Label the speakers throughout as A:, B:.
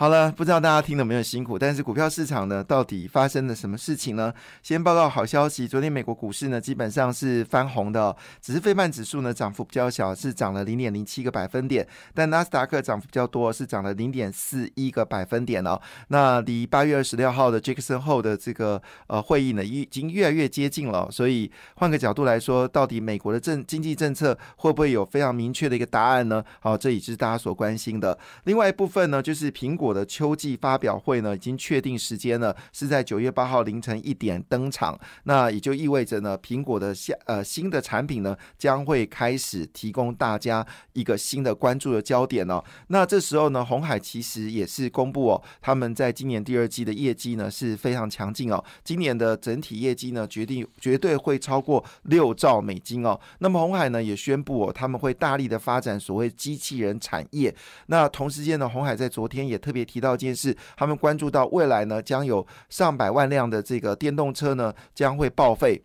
A: 好了，不知道大家听的没有辛苦，但是股票市场呢，到底发生了什么事情呢？先报告好消息，昨天美国股市呢基本上是翻红的，只是费曼指数呢涨幅比较小，是涨了零点零七个百分点，但纳斯达克涨幅比较多，是涨了零点四一个百分点哦。那离八月二十六号的杰克森后的这个呃会议呢，已经越来越接近了，所以换个角度来说，到底美国的政经济政策会不会有非常明确的一个答案呢？好，这也是大家所关心的。另外一部分呢，就是苹果。我的秋季发表会呢，已经确定时间了，是在九月八号凌晨一点登场。那也就意味着呢，苹果的下呃新的产品呢，将会开始提供大家一个新的关注的焦点哦。那这时候呢，红海其实也是公布哦，他们在今年第二季的业绩呢是非常强劲哦，今年的整体业绩呢，决定绝对会超过六兆美金哦。那么红海呢也宣布哦，他们会大力的发展所谓机器人产业。那同时间呢，红海在昨天也特别。也提到一件事，他们关注到未来呢，将有上百万辆的这个电动车呢，将会报废。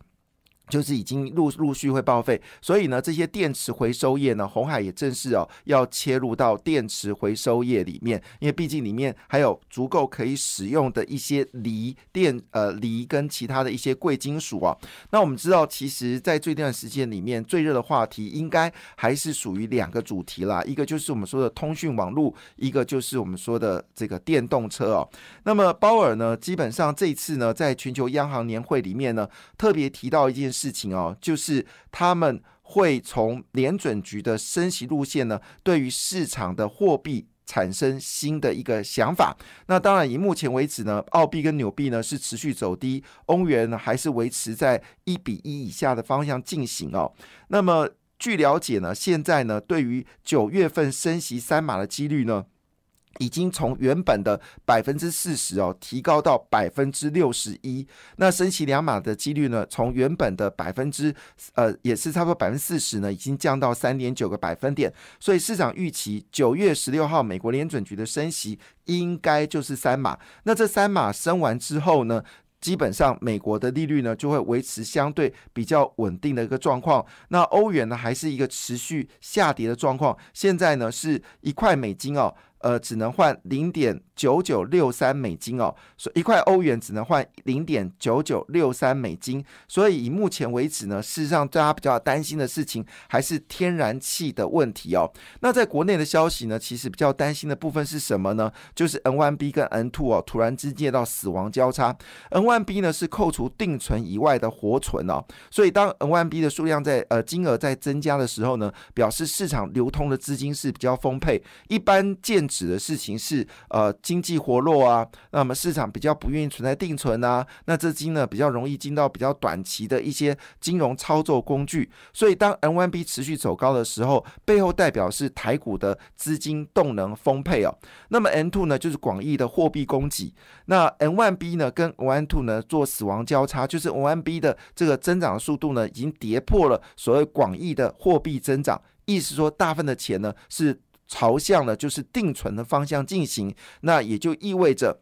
A: 就是已经陆陆续会报废，所以呢，这些电池回收业呢，红海也正式哦要切入到电池回收业里面，因为毕竟里面还有足够可以使用的一些锂电呃锂跟其他的一些贵金属啊。那我们知道，其实，在这段时间里面，最热的话题应该还是属于两个主题啦，一个就是我们说的通讯网络，一个就是我们说的这个电动车哦。那么鲍尔呢，基本上这次呢，在全球央行年会里面呢，特别提到一件。事情哦，就是他们会从联准局的升息路线呢，对于市场的货币产生新的一个想法。那当然，以目前为止呢，澳币跟纽币呢是持续走低，欧元呢还是维持在一比一以下的方向进行哦。那么据了解呢，现在呢，对于九月份升息三码的几率呢？已经从原本的百分之四十哦，提高到百分之六十一。那升息两码的几率呢，从原本的百分之呃，也是差不多百分之四十呢，已经降到三点九个百分点。所以市场预期九月十六号美国联准局的升息应该就是三码。那这三码升完之后呢，基本上美国的利率呢就会维持相对比较稳定的一个状况。那欧元呢还是一个持续下跌的状况。现在呢是一块美金哦。呃，只能换零点九九六三美金哦，所以一块欧元只能换零点九九六三美金。所以以目前为止呢，事实上大家比较担心的事情还是天然气的问题哦。那在国内的消息呢，其实比较担心的部分是什么呢？就是 N1B 跟 N2 哦，突然之间到死亡交叉。N1B 呢是扣除定存以外的活存哦，所以当 N1B 的数量在呃金额在增加的时候呢，表示市场流通的资金是比较丰沛。一般见。指的事情是呃经济活络啊，那么市场比较不愿意存在定存啊，那这金呢比较容易进到比较短期的一些金融操作工具，所以当 N1B 持续走高的时候，背后代表是台股的资金动能丰沛哦。那么 N2 呢就是广义的货币供给，那 N1B 呢跟 N2 呢做死亡交叉，就是 N1B 的这个增长速度呢已经跌破了所谓广义的货币增长，意思说大部分的钱呢是。朝向呢，就是定存的方向进行，那也就意味着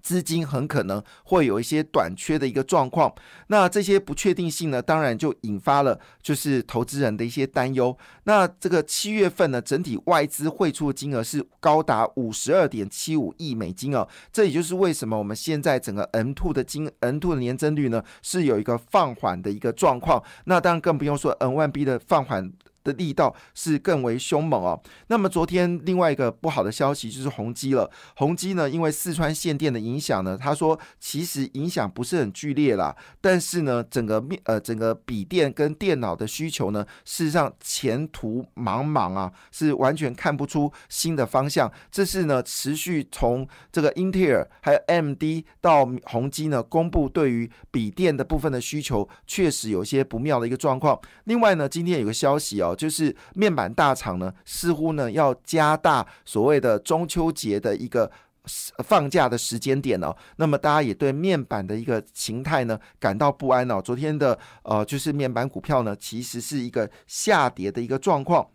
A: 资金很可能会有一些短缺的一个状况。那这些不确定性呢，当然就引发了就是投资人的一些担忧。那这个七月份呢，整体外资汇出的金额是高达五十二点七五亿美金哦。这也就是为什么我们现在整个 N two 的金 N two 的年增率呢，是有一个放缓的一个状况。那当然更不用说 N one B 的放缓。的力道是更为凶猛哦。那么昨天另外一个不好的消息就是宏基了。宏基呢，因为四川限电的影响呢，他说其实影响不是很剧烈啦，但是呢，整个面呃整个笔电跟电脑的需求呢，事实上前途茫茫啊，是完全看不出新的方向。这是呢，持续从这个英特尔还有 MD 到宏基呢，公布对于笔电的部分的需求，确实有些不妙的一个状况。另外呢，今天有个消息哦。就是面板大厂呢，似乎呢要加大所谓的中秋节的一个放假的时间点哦。那么大家也对面板的一个形态呢感到不安哦。昨天的呃，就是面板股票呢，其实是一个下跌的一个状况。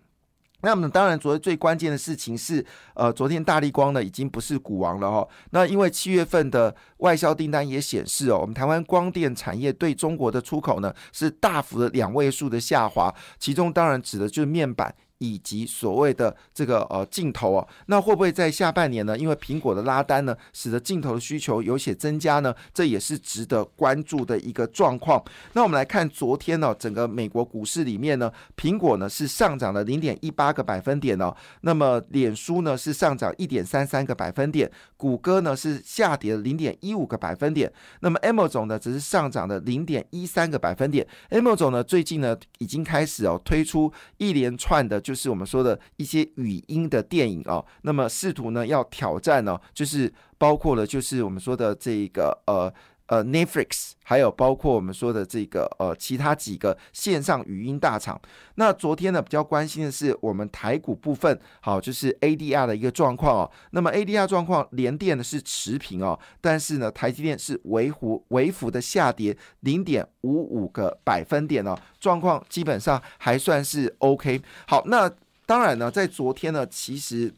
A: 那么当然，昨天最关键的事情是，呃，昨天大力光呢已经不是股王了哦。那因为七月份的外销订单也显示哦，我们台湾光电产业对中国的出口呢是大幅的两位数的下滑，其中当然指的就是面板。以及所谓的这个呃镜头哦，那会不会在下半年呢？因为苹果的拉单呢，使得镜头的需求有些增加呢？这也是值得关注的一个状况。那我们来看昨天呢，整个美国股市里面呢，苹果呢是上涨了零点一八个百分点哦，那么脸书呢是上涨一点三三个百分点，谷歌呢是下跌了零点一五个百分点，那么 M 总呢只是上涨了零点一三个百分点。M 总呢最近呢已经开始哦推出一连串的。就是我们说的一些语音的电影啊，那么试图呢要挑战呢，就是包括了就是我们说的这个呃呃 Netflix，还有包括我们说的这个呃其他几个线上语音大厂。那昨天呢比较关心的是我们台股部分，好就是 ADR 的一个状况哦。那么 ADR 状况连电呢是持平哦，但是呢台积电是微幅微幅的下跌零点五五个百分点哦。状况基本上还算是 OK。好，那当然呢，在昨天呢，其实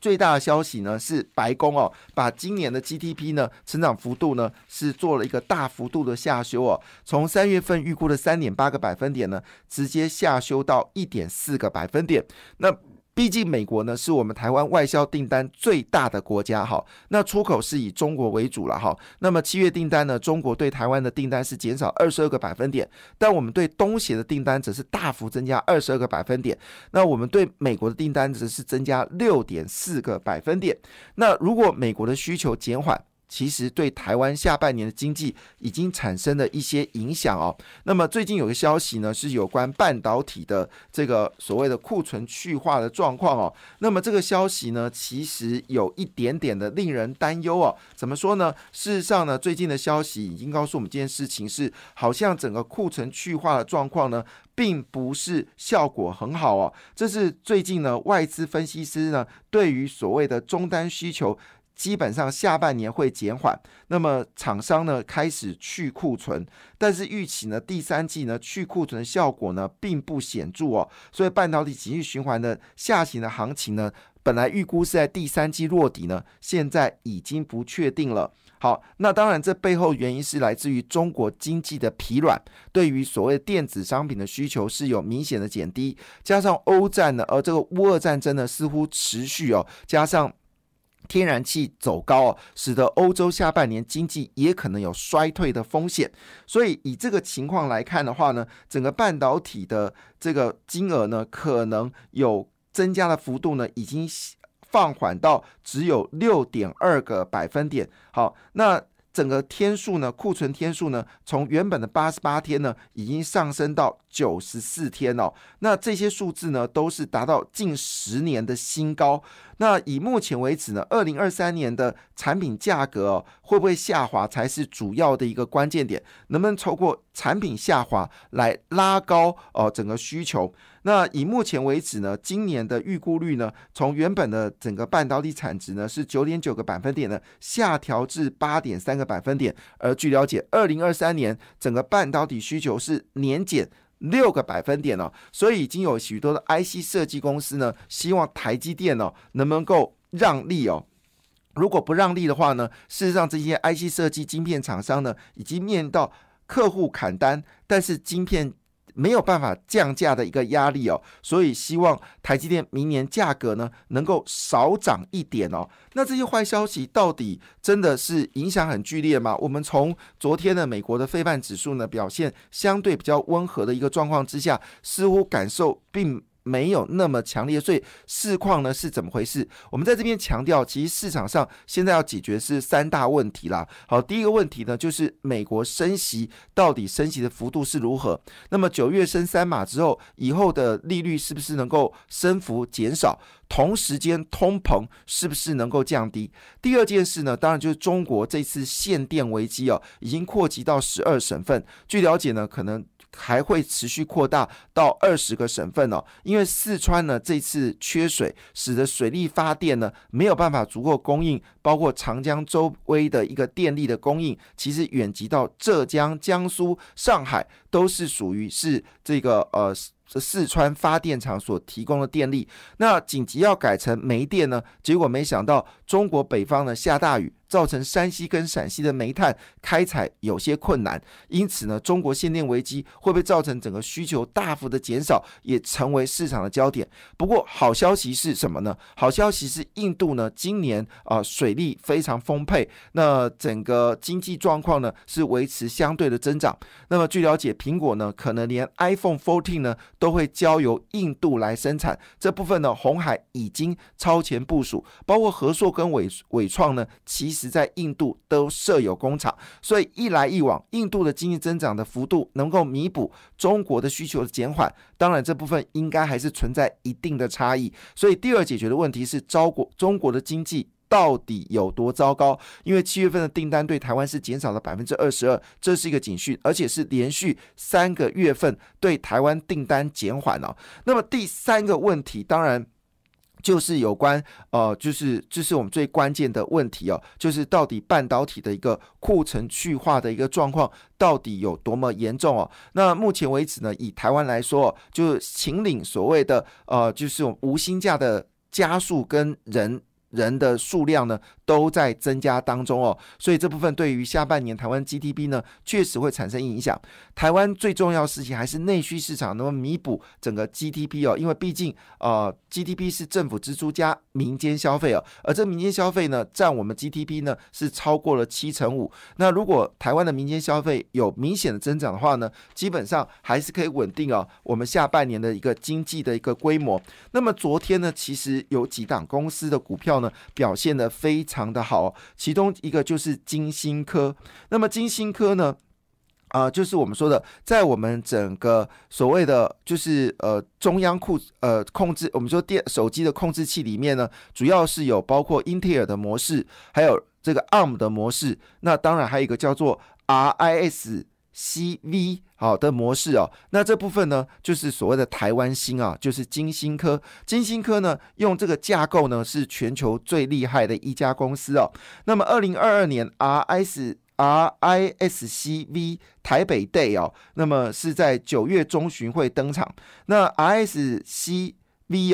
A: 最大的消息呢是白宫哦，把今年的 GDP 呢成长幅度呢是做了一个大幅度的下修哦，从三月份预估的三点八个百分点呢，直接下修到一点四个百分点。那毕竟美国呢是我们台湾外销订单最大的国家哈，那出口是以中国为主了哈。那么七月订单呢，中国对台湾的订单是减少二十二个百分点，但我们对东协的订单则是大幅增加二十二个百分点。那我们对美国的订单则是增加六点四个百分点。那如果美国的需求减缓，其实对台湾下半年的经济已经产生了一些影响哦。那么最近有个消息呢，是有关半导体的这个所谓的库存去化的状况哦。那么这个消息呢，其实有一点点的令人担忧哦。怎么说呢？事实上呢，最近的消息已经告诉我们，这件事情是好像整个库存去化的状况呢，并不是效果很好哦。这是最近呢，外资分析师呢，对于所谓的终端需求。基本上下半年会减缓，那么厂商呢开始去库存，但是预期呢第三季呢去库存效果呢并不显著哦，所以半导体景气循环的下行的行情呢，本来预估是在第三季落底呢，现在已经不确定了。好，那当然这背后原因是来自于中国经济的疲软，对于所谓电子商品的需求是有明显的减低，加上欧战呢，而这个乌俄战争呢似乎持续哦，加上。天然气走高哦，使得欧洲下半年经济也可能有衰退的风险。所以以这个情况来看的话呢，整个半导体的这个金额呢，可能有增加的幅度呢，已经放缓到只有六点二个百分点。好，那。整个天数呢，库存天数呢，从原本的八十八天呢，已经上升到九十四天哦。那这些数字呢，都是达到近十年的新高。那以目前为止呢，二零二三年的产品价格，会不会下滑才是主要的一个关键点？能不能透过产品下滑来拉高哦整个需求？那以目前为止呢，今年的预估率呢，从原本的整个半导体产值呢是九点九个百分点呢，下调至八点三个百分点。而据了解，二零二三年整个半导体需求是年减六个百分点哦，所以已经有许多的 IC 设计公司呢，希望台积电哦能不能够让利哦。如果不让利的话呢，事实上这些 IC 设计晶片厂商呢，已经面到客户砍单，但是晶片。没有办法降价的一个压力哦，所以希望台积电明年价格呢能够少涨一点哦。那这些坏消息到底真的是影响很剧烈吗？我们从昨天的美国的费半指数呢表现相对比较温和的一个状况之下，似乎感受并。没有那么强烈，所以市况呢是怎么回事？我们在这边强调，其实市场上现在要解决是三大问题啦。好，第一个问题呢，就是美国升息到底升息的幅度是如何？那么九月升三码之后，以后的利率是不是能够升幅减少？同时间通膨是不是能够降低？第二件事呢，当然就是中国这次限电危机哦，已经扩及到十二省份。据了解呢，可能。还会持续扩大到二十个省份哦，因为四川呢这次缺水，使得水力发电呢没有办法足够供应，包括长江周围的一个电力的供应，其实远及到浙江、江苏、上海，都是属于是这个呃是四川发电厂所提供的电力。那紧急要改成煤电呢？结果没想到中国北方呢下大雨。造成山西跟陕西的煤炭开采有些困难，因此呢，中国限电危机会不会造成整个需求大幅的减少，也成为市场的焦点。不过好消息是什么呢？好消息是印度呢今年啊水利非常丰沛，那整个经济状况呢是维持相对的增长。那么据了解，苹果呢可能连 iPhone 14呢都会交由印度来生产。这部分呢，红海已经超前部署，包括和硕跟伟伟创呢，其实在印度都设有工厂，所以一来一往，印度的经济增长的幅度能够弥补中国的需求的减缓。当然，这部分应该还是存在一定的差异。所以，第二解决的问题是，招国中国的经济到底有多糟糕？因为七月份的订单对台湾是减少了百分之二十二，这是一个警讯，而且是连续三个月份对台湾订单减缓了。那么第三个问题，当然。就是有关呃，就是这是我们最关键的问题哦，就是到底半导体的一个库存去化的一个状况到底有多么严重哦？那目前为止呢，以台湾来说，就秦岭所谓的呃，就是无薪假的加速跟人。人的数量呢都在增加当中哦，所以这部分对于下半年台湾 GDP 呢确实会产生影响。台湾最重要的事情还是内需市场能够弥补整个 GDP 哦，因为毕竟呃 GDP 是政府支出加民间消费哦，而这民间消费呢占我们 GDP 呢是超过了七成五。那如果台湾的民间消费有明显的增长的话呢，基本上还是可以稳定哦我们下半年的一个经济的一个规模。那么昨天呢，其实有几档公司的股票。呢表现的非常常的好，其中一个就是金星科。那么金星科呢，啊，就是我们说的，在我们整个所谓的就是呃中央库呃控制，我们说电手机的控制器里面呢，主要是有包括英特尔的模式，还有这个 ARM 的模式，那当然还有一个叫做 RIS。CV 好的模式哦，那这部分呢，就是所谓的台湾星啊，就是金星科。金星科呢，用这个架构呢，是全球最厉害的一家公司哦。那么，二零二二年 RIS RISCV 台北 Day 哦，那么是在九月中旬会登场。那 RISCV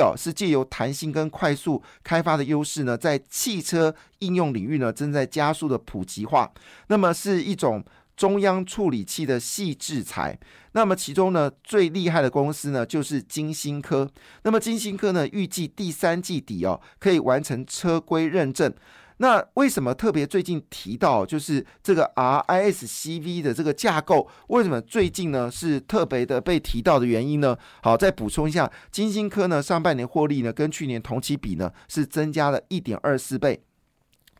A: 哦，是借由弹性跟快速开发的优势呢，在汽车应用领域呢，正在加速的普及化。那么是一种。中央处理器的细制材，那么其中呢最厉害的公司呢就是金星科。那么金星科呢预计第三季底哦可以完成车规认证。那为什么特别最近提到就是这个 RISC-V 的这个架构？为什么最近呢是特别的被提到的原因呢？好，再补充一下，金星科呢上半年获利呢跟去年同期比呢是增加了一点二四倍。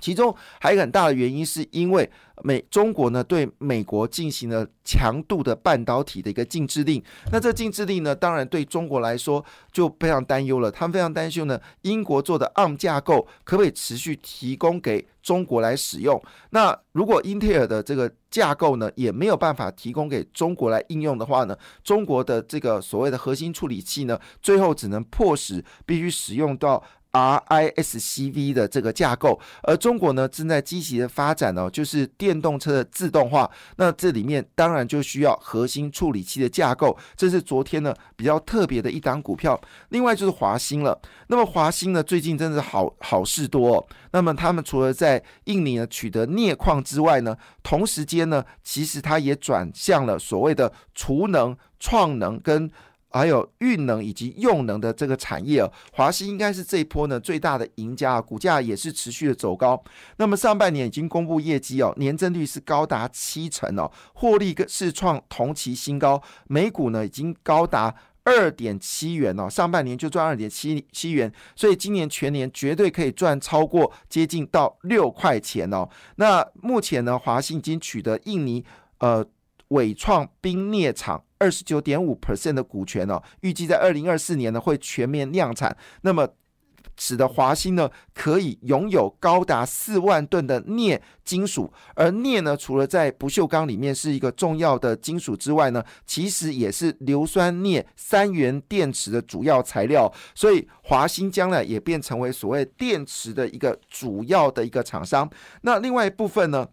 A: 其中还有很大的原因，是因为美中国呢对美国进行了强度的半导体的一个禁制令。那这禁制令呢，当然对中国来说就非常担忧了。他们非常担心呢，英国做的 ARM 架构可不可以持续提供给中国来使用？那如果英特尔的这个架构呢，也没有办法提供给中国来应用的话呢，中国的这个所谓的核心处理器呢，最后只能迫使必须使用到。RISC-V 的这个架构，而中国呢正在积极的发展哦，就是电动车的自动化。那这里面当然就需要核心处理器的架构，这是昨天呢比较特别的一档股票。另外就是华兴了。那么华兴呢最近真的是好好事多。哦。那么他们除了在印尼呢取得镍矿之外呢，同时间呢其实它也转向了所谓的储能、创能跟。还有运能以及用能的这个产业哦，华西应该是这一波呢最大的赢家，股价也是持续的走高。那么上半年已经公布业绩哦，年增率是高达七成哦，获利是创同期新高，每股呢已经高达二点七元哦，上半年就赚二点七七元，所以今年全年绝对可以赚超过接近到六块钱哦。那目前呢，华信已经取得印尼呃伟创冰镍厂。二十九点五 percent 的股权哦，预计在二零二四年呢会全面量产。那么使得华兴呢可以拥有高达四万吨的镍金属，而镍呢除了在不锈钢里面是一个重要的金属之外呢，其实也是硫酸镍三元电池的主要材料。所以华兴将来也变成为所谓电池的一个主要的一个厂商。那另外一部分呢？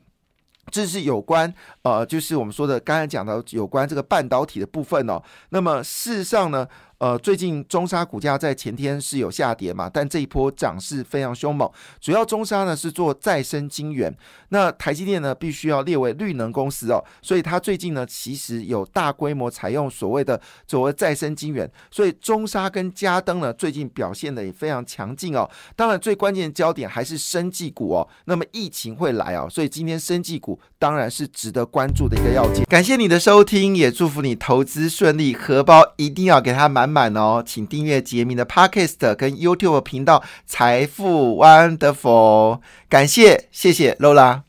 A: 这是有关呃，就是我们说的刚才讲到有关这个半导体的部分哦。那么事实上呢？呃，最近中沙股价在前天是有下跌嘛，但这一波涨势非常凶猛。主要中沙呢是做再生晶圆，那台积电呢必须要列为绿能公司哦，所以它最近呢其实有大规模采用所谓的所谓再生晶圆，所以中沙跟嘉登呢最近表现的也非常强劲哦。当然最关键的焦点还是生技股哦，那么疫情会来哦，所以今天生技股当然是值得关注的一个要件。感谢你的收听，也祝福你投资顺利，荷包一定要给它满。满哦，请订阅杰明的 Podcast 跟 YouTube 频道《财富 Wonderful》，感谢，谢谢 Lola。